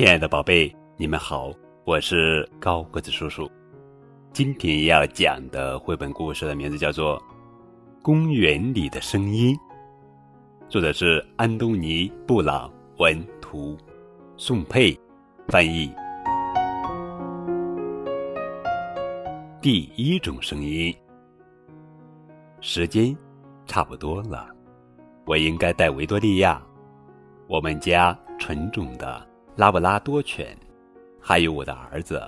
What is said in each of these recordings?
亲爱的宝贝，你们好，我是高个子叔叔。今天要讲的绘本故事的名字叫做《公园里的声音》，作者是安东尼·布朗文图，宋佩翻译。第一种声音，时间差不多了，我应该带维多利亚，我们家纯种的。拉布拉多犬，还有我的儿子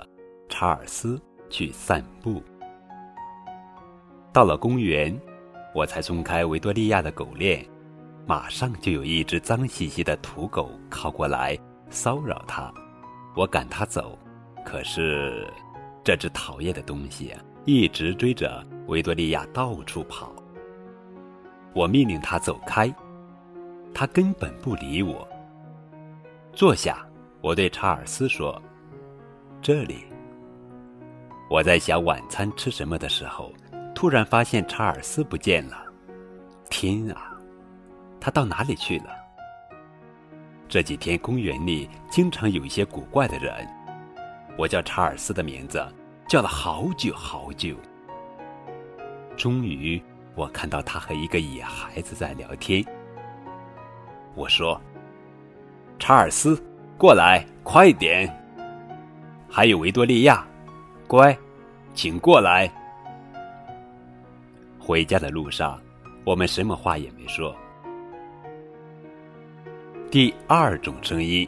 查尔斯去散步。到了公园，我才松开维多利亚的狗链，马上就有一只脏兮兮的土狗靠过来骚扰它。我赶它走，可是这只讨厌的东西一直追着维多利亚到处跑。我命令它走开，它根本不理我。坐下。我对查尔斯说：“这里。”我在想晚餐吃什么的时候，突然发现查尔斯不见了。天啊，他到哪里去了？这几天公园里经常有一些古怪的人。我叫查尔斯的名字，叫了好久好久。终于，我看到他和一个野孩子在聊天。我说：“查尔斯。”过来，快点！还有维多利亚，乖，请过来。回家的路上，我们什么话也没说。第二种声音，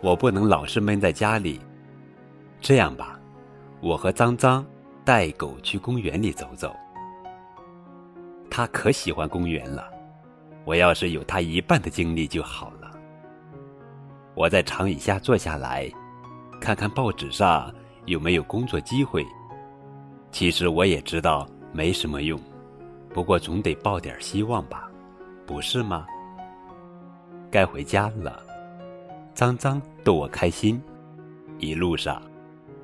我不能老是闷在家里。这样吧，我和脏脏带狗去公园里走走。他可喜欢公园了，我要是有他一半的精力就好了。我在长椅下坐下来，看看报纸上有没有工作机会。其实我也知道没什么用，不过总得抱点希望吧，不是吗？该回家了，脏脏逗我开心，一路上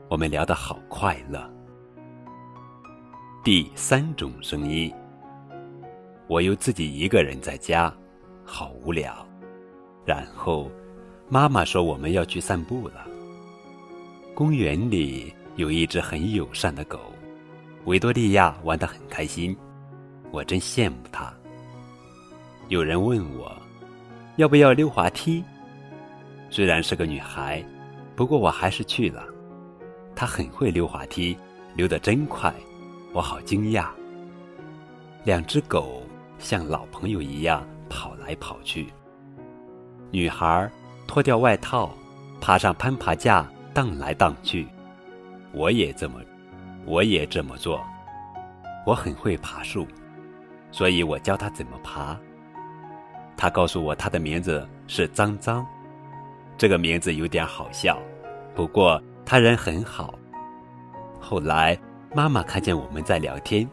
我们聊得好快乐。第三种声音，我又自己一个人在家，好无聊，然后。妈妈说：“我们要去散步了。公园里有一只很友善的狗，维多利亚玩得很开心，我真羡慕它。有人问我，要不要溜滑梯？虽然是个女孩，不过我还是去了。她很会溜滑梯，溜得真快，我好惊讶。两只狗像老朋友一样跑来跑去，女孩。”脱掉外套，爬上攀爬架，荡来荡去。我也这么，我也这么做。我很会爬树，所以我教他怎么爬。他告诉我他的名字是脏脏，这个名字有点好笑，不过他人很好。后来妈妈看见我们在聊天，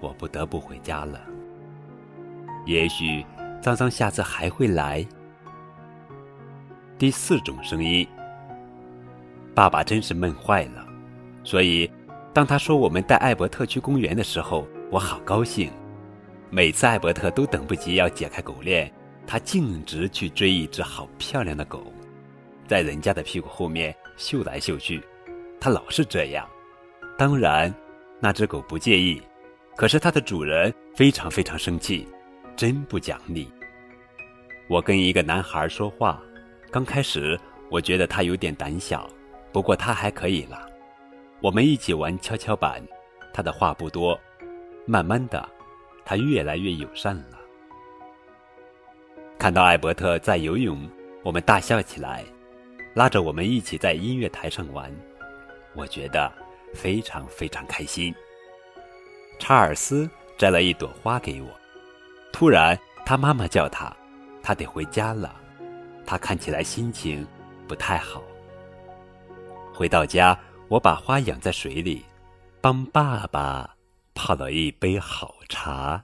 我不得不回家了。也许脏脏下次还会来。第四种声音，爸爸真是闷坏了，所以当他说我们带艾伯特去公园的时候，我好高兴。每次艾伯特都等不及要解开狗链，他径直去追一只好漂亮的狗，在人家的屁股后面嗅来嗅去，他老是这样。当然，那只狗不介意，可是它的主人非常非常生气，真不讲理。我跟一个男孩说话。刚开始，我觉得他有点胆小，不过他还可以了。我们一起玩跷跷板，他的话不多。慢慢的，他越来越友善了。看到艾伯特在游泳，我们大笑起来，拉着我们一起在音乐台上玩，我觉得非常非常开心。查尔斯摘了一朵花给我，突然他妈妈叫他，他得回家了。他看起来心情不太好。回到家，我把花养在水里，帮爸爸泡了一杯好茶。